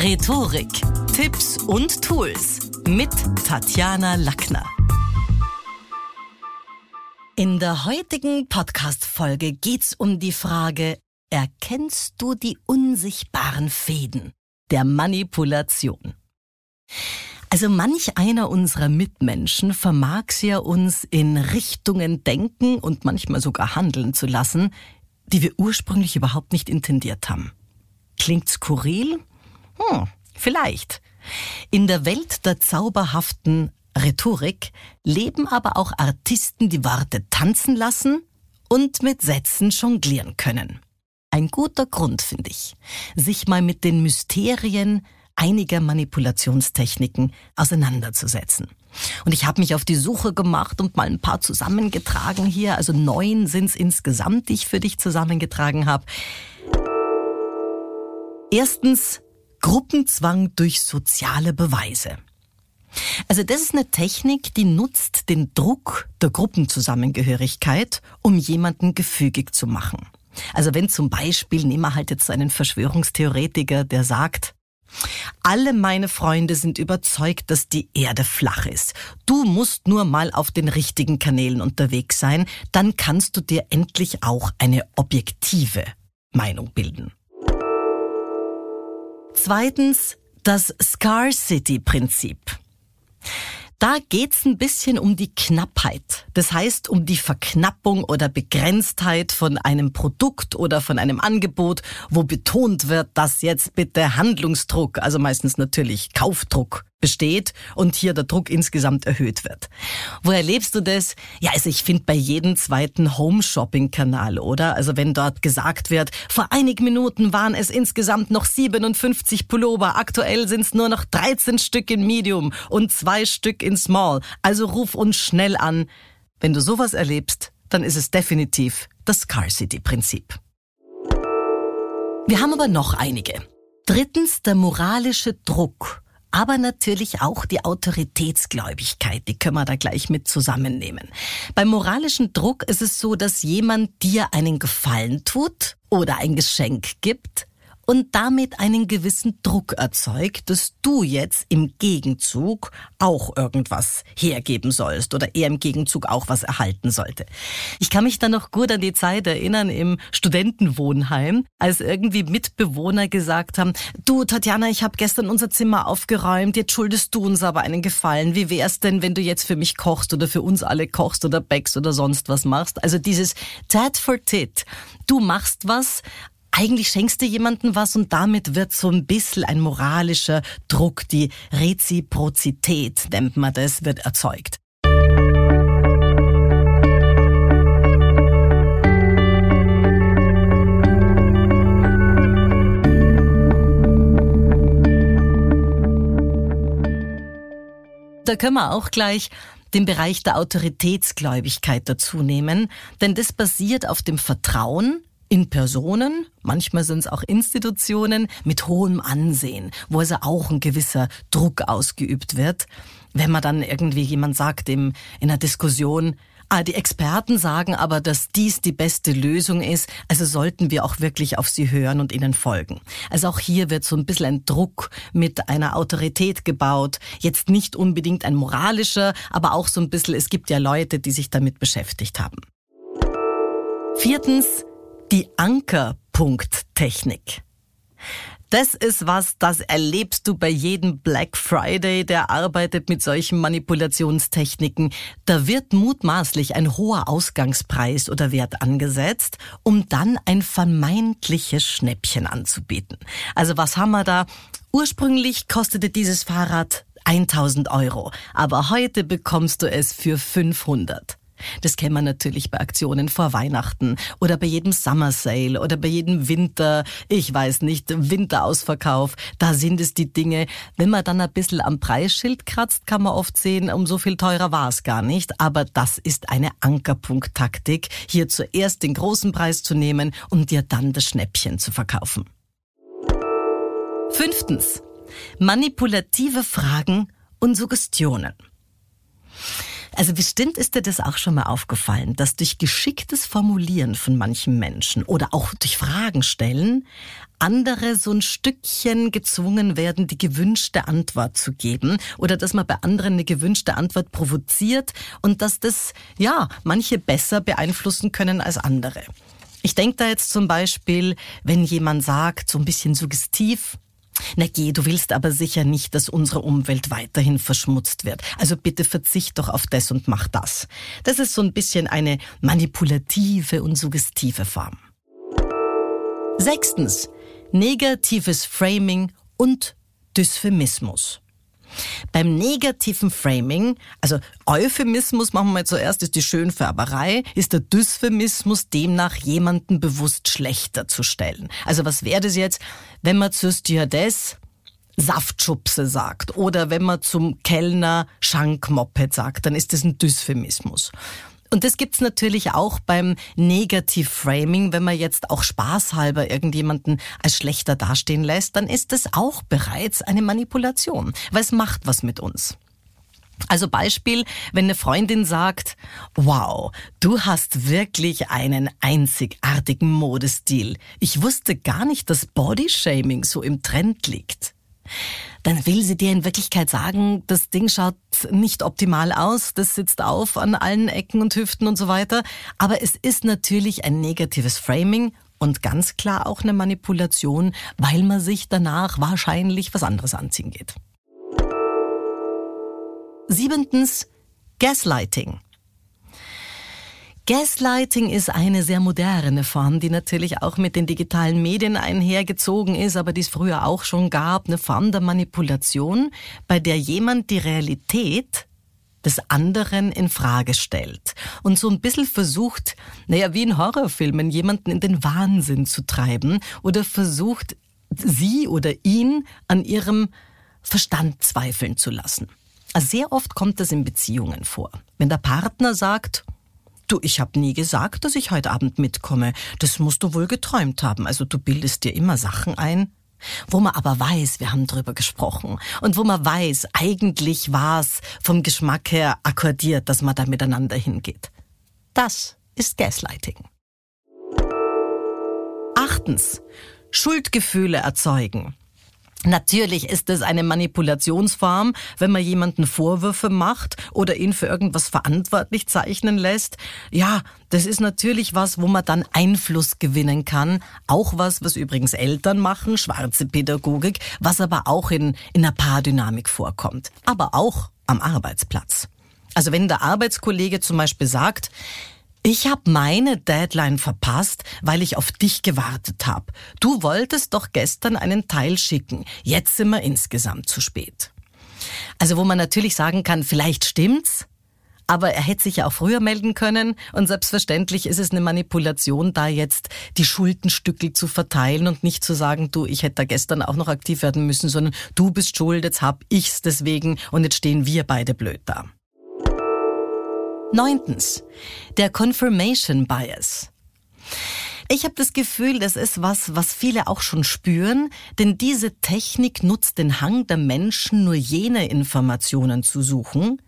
Rhetorik, Tipps und Tools mit Tatjana Lackner. In der heutigen Podcast-Folge geht's um die Frage, erkennst du die unsichtbaren Fäden der Manipulation? Also manch einer unserer Mitmenschen vermag's ja uns in Richtungen denken und manchmal sogar handeln zu lassen, die wir ursprünglich überhaupt nicht intendiert haben. Klingt skurril? Hm, vielleicht. In der Welt der zauberhaften Rhetorik leben aber auch Artisten, die Worte tanzen lassen und mit Sätzen jonglieren können. Ein guter Grund, finde ich, sich mal mit den Mysterien einiger Manipulationstechniken auseinanderzusetzen. Und ich habe mich auf die Suche gemacht und mal ein paar zusammengetragen hier. Also neun sind es insgesamt, die ich für dich zusammengetragen habe. Erstens Gruppenzwang durch soziale Beweise. Also das ist eine Technik, die nutzt den Druck der Gruppenzusammengehörigkeit, um jemanden gefügig zu machen. Also wenn zum Beispiel, nehmen wir halt jetzt einen Verschwörungstheoretiker, der sagt, alle meine Freunde sind überzeugt, dass die Erde flach ist. Du musst nur mal auf den richtigen Kanälen unterwegs sein, dann kannst du dir endlich auch eine objektive Meinung bilden. Zweitens das Scarcity-Prinzip. Da geht's ein bisschen um die Knappheit. Das heißt, um die Verknappung oder Begrenztheit von einem Produkt oder von einem Angebot, wo betont wird, dass jetzt bitte Handlungsdruck, also meistens natürlich Kaufdruck besteht und hier der Druck insgesamt erhöht wird. Wo erlebst du das? Ja, also ich finde bei jedem zweiten Home-Shopping-Kanal, oder? Also wenn dort gesagt wird, vor einigen Minuten waren es insgesamt noch 57 Pullover, aktuell sind es nur noch 13 Stück in Medium und zwei Stück in Small. Also ruf uns schnell an. Wenn du sowas erlebst, dann ist es definitiv das Scarcity-Prinzip. Wir haben aber noch einige. Drittens der moralische Druck aber natürlich auch die Autoritätsgläubigkeit, die können wir da gleich mit zusammennehmen. Beim moralischen Druck ist es so, dass jemand dir einen Gefallen tut oder ein Geschenk gibt und damit einen gewissen Druck erzeugt, dass du jetzt im Gegenzug auch irgendwas hergeben sollst oder er im Gegenzug auch was erhalten sollte. Ich kann mich da noch gut an die Zeit erinnern im Studentenwohnheim, als irgendwie Mitbewohner gesagt haben, du Tatjana, ich habe gestern unser Zimmer aufgeräumt, jetzt schuldest du uns aber einen Gefallen. Wie wär's denn, wenn du jetzt für mich kochst oder für uns alle kochst oder backst oder sonst was machst? Also dieses Tat for Tit. Du machst was, eigentlich schenkst du jemandem was und damit wird so ein bisschen ein moralischer Druck, die Reziprozität nennt man das, wird erzeugt. Da können wir auch gleich den Bereich der Autoritätsgläubigkeit dazu nehmen, denn das basiert auf dem Vertrauen, in Personen, manchmal sind es auch Institutionen mit hohem Ansehen, wo also auch ein gewisser Druck ausgeübt wird. Wenn man dann irgendwie jemand sagt im, in einer Diskussion, Ah, die Experten sagen aber, dass dies die beste Lösung ist, also sollten wir auch wirklich auf sie hören und ihnen folgen. Also auch hier wird so ein bisschen ein Druck mit einer Autorität gebaut. Jetzt nicht unbedingt ein moralischer, aber auch so ein bisschen, es gibt ja Leute, die sich damit beschäftigt haben. Viertens, die Ankerpunkttechnik. Das ist was, das erlebst du bei jedem Black Friday, der arbeitet mit solchen Manipulationstechniken. Da wird mutmaßlich ein hoher Ausgangspreis oder Wert angesetzt, um dann ein vermeintliches Schnäppchen anzubieten. Also was haben wir da? Ursprünglich kostete dieses Fahrrad 1000 Euro, aber heute bekommst du es für 500. Das kennen wir natürlich bei Aktionen vor Weihnachten oder bei jedem Summer Sale oder bei jedem Winter, ich weiß nicht, Winterausverkauf. Da sind es die Dinge. Wenn man dann ein bisschen am Preisschild kratzt, kann man oft sehen, um so viel teurer war es gar nicht. Aber das ist eine Ankerpunkttaktik, hier zuerst den großen Preis zu nehmen und dir dann das Schnäppchen zu verkaufen. Fünftens. Manipulative Fragen und Suggestionen. Also bestimmt ist dir das auch schon mal aufgefallen, dass durch geschicktes Formulieren von manchen Menschen oder auch durch Fragen stellen andere so ein Stückchen gezwungen werden, die gewünschte Antwort zu geben oder dass man bei anderen eine gewünschte Antwort provoziert und dass das, ja, manche besser beeinflussen können als andere. Ich denke da jetzt zum Beispiel, wenn jemand sagt, so ein bisschen suggestiv, na geh, du willst aber sicher nicht, dass unsere Umwelt weiterhin verschmutzt wird. Also bitte verzicht doch auf das und mach das. Das ist so ein bisschen eine manipulative und suggestive Form. Sechstens negatives Framing und Dysphemismus. Beim negativen Framing, also Euphemismus machen wir zuerst, ist die Schönfärberei, ist der Dysphemismus demnach jemanden bewusst schlechter zu stellen. Also was wäre das jetzt, wenn man zur Stewardess Saftschubse sagt oder wenn man zum Kellner Schankmoped sagt, dann ist das ein Dysphemismus. Und das gibt's natürlich auch beim Negativ-Framing. Wenn man jetzt auch spaßhalber irgendjemanden als schlechter dastehen lässt, dann ist das auch bereits eine Manipulation, weil es macht was mit uns. Also Beispiel, wenn eine Freundin sagt, wow, du hast wirklich einen einzigartigen Modestil. Ich wusste gar nicht, dass Bodyshaming so im Trend liegt dann will sie dir in Wirklichkeit sagen, das Ding schaut nicht optimal aus, das sitzt auf an allen Ecken und Hüften und so weiter. Aber es ist natürlich ein negatives Framing und ganz klar auch eine Manipulation, weil man sich danach wahrscheinlich was anderes anziehen geht. Siebentens, Gaslighting. Gaslighting ist eine sehr moderne Form, die natürlich auch mit den digitalen Medien einhergezogen ist, aber die es früher auch schon gab, eine Form der Manipulation, bei der jemand die Realität des anderen in Frage stellt und so ein bisschen versucht, naja, wie in Horrorfilmen, jemanden in den Wahnsinn zu treiben oder versucht, sie oder ihn an ihrem Verstand zweifeln zu lassen. Also sehr oft kommt das in Beziehungen vor. Wenn der Partner sagt, Du, ich habe nie gesagt, dass ich heute Abend mitkomme. Das musst du wohl geträumt haben. Also du bildest dir immer Sachen ein. Wo man aber weiß, wir haben drüber gesprochen. Und wo man weiß, eigentlich war es vom Geschmack her akkordiert, dass man da miteinander hingeht. Das ist Gaslighting. Achtens. Schuldgefühle erzeugen. Natürlich ist es eine Manipulationsform, wenn man jemanden Vorwürfe macht oder ihn für irgendwas verantwortlich zeichnen lässt. Ja, das ist natürlich was, wo man dann Einfluss gewinnen kann. Auch was, was übrigens Eltern machen, schwarze Pädagogik, was aber auch in, in einer Paardynamik vorkommt. Aber auch am Arbeitsplatz. Also wenn der Arbeitskollege zum Beispiel sagt, ich habe meine Deadline verpasst, weil ich auf dich gewartet habe. Du wolltest doch gestern einen Teil schicken. Jetzt sind wir insgesamt zu spät. Also wo man natürlich sagen kann, vielleicht stimmt's, aber er hätte sich ja auch früher melden können und selbstverständlich ist es eine Manipulation, da jetzt die Schuldenstückel zu verteilen und nicht zu sagen, du, ich hätte da gestern auch noch aktiv werden müssen, sondern du bist schuld, jetzt hab ich's deswegen und jetzt stehen wir beide blöd da. Neuntens, der Confirmation Bias. Ich habe das Gefühl, das ist was, was viele auch schon spüren, denn diese Technik nutzt den Hang der Menschen, nur jene Informationen zu suchen,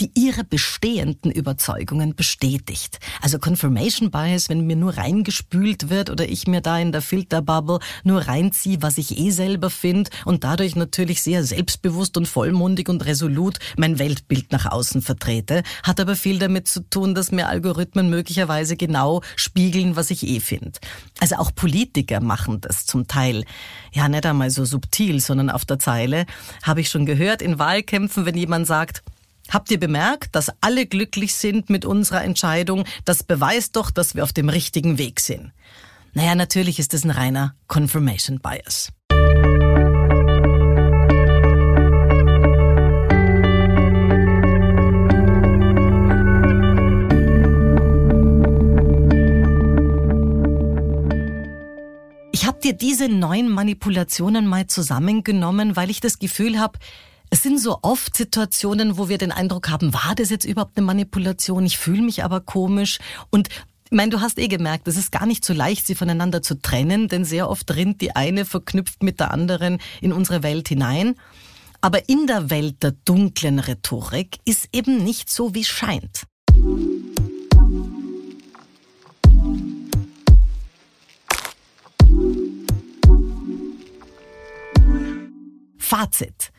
die ihre bestehenden Überzeugungen bestätigt. Also Confirmation Bias, wenn mir nur reingespült wird oder ich mir da in der Filterbubble nur reinziehe, was ich eh selber finde und dadurch natürlich sehr selbstbewusst und vollmundig und resolut mein Weltbild nach außen vertrete, hat aber viel damit zu tun, dass mir Algorithmen möglicherweise genau spiegeln, was ich eh finde. Also auch Politiker machen das zum Teil. Ja, nicht einmal so subtil, sondern auf der Zeile. Habe ich schon gehört in Wahlkämpfen, wenn jemand sagt, Habt ihr bemerkt, dass alle glücklich sind mit unserer Entscheidung? Das beweist doch, dass wir auf dem richtigen Weg sind. Naja, natürlich ist es ein reiner Confirmation Bias. Ich habe dir diese neuen Manipulationen mal zusammengenommen, weil ich das Gefühl habe, es sind so oft Situationen, wo wir den Eindruck haben, war das jetzt überhaupt eine Manipulation? Ich fühle mich aber komisch. Und ich meine, du hast eh gemerkt, es ist gar nicht so leicht, sie voneinander zu trennen, denn sehr oft rinnt die eine verknüpft mit der anderen in unsere Welt hinein. Aber in der Welt der dunklen Rhetorik ist eben nicht so, wie scheint. Fazit.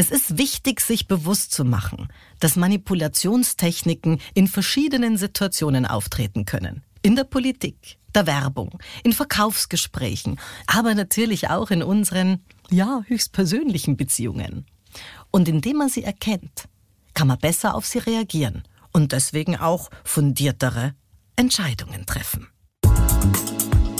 Es ist wichtig, sich bewusst zu machen, dass Manipulationstechniken in verschiedenen Situationen auftreten können. In der Politik, der Werbung, in Verkaufsgesprächen, aber natürlich auch in unseren, ja, höchstpersönlichen Beziehungen. Und indem man sie erkennt, kann man besser auf sie reagieren und deswegen auch fundiertere Entscheidungen treffen.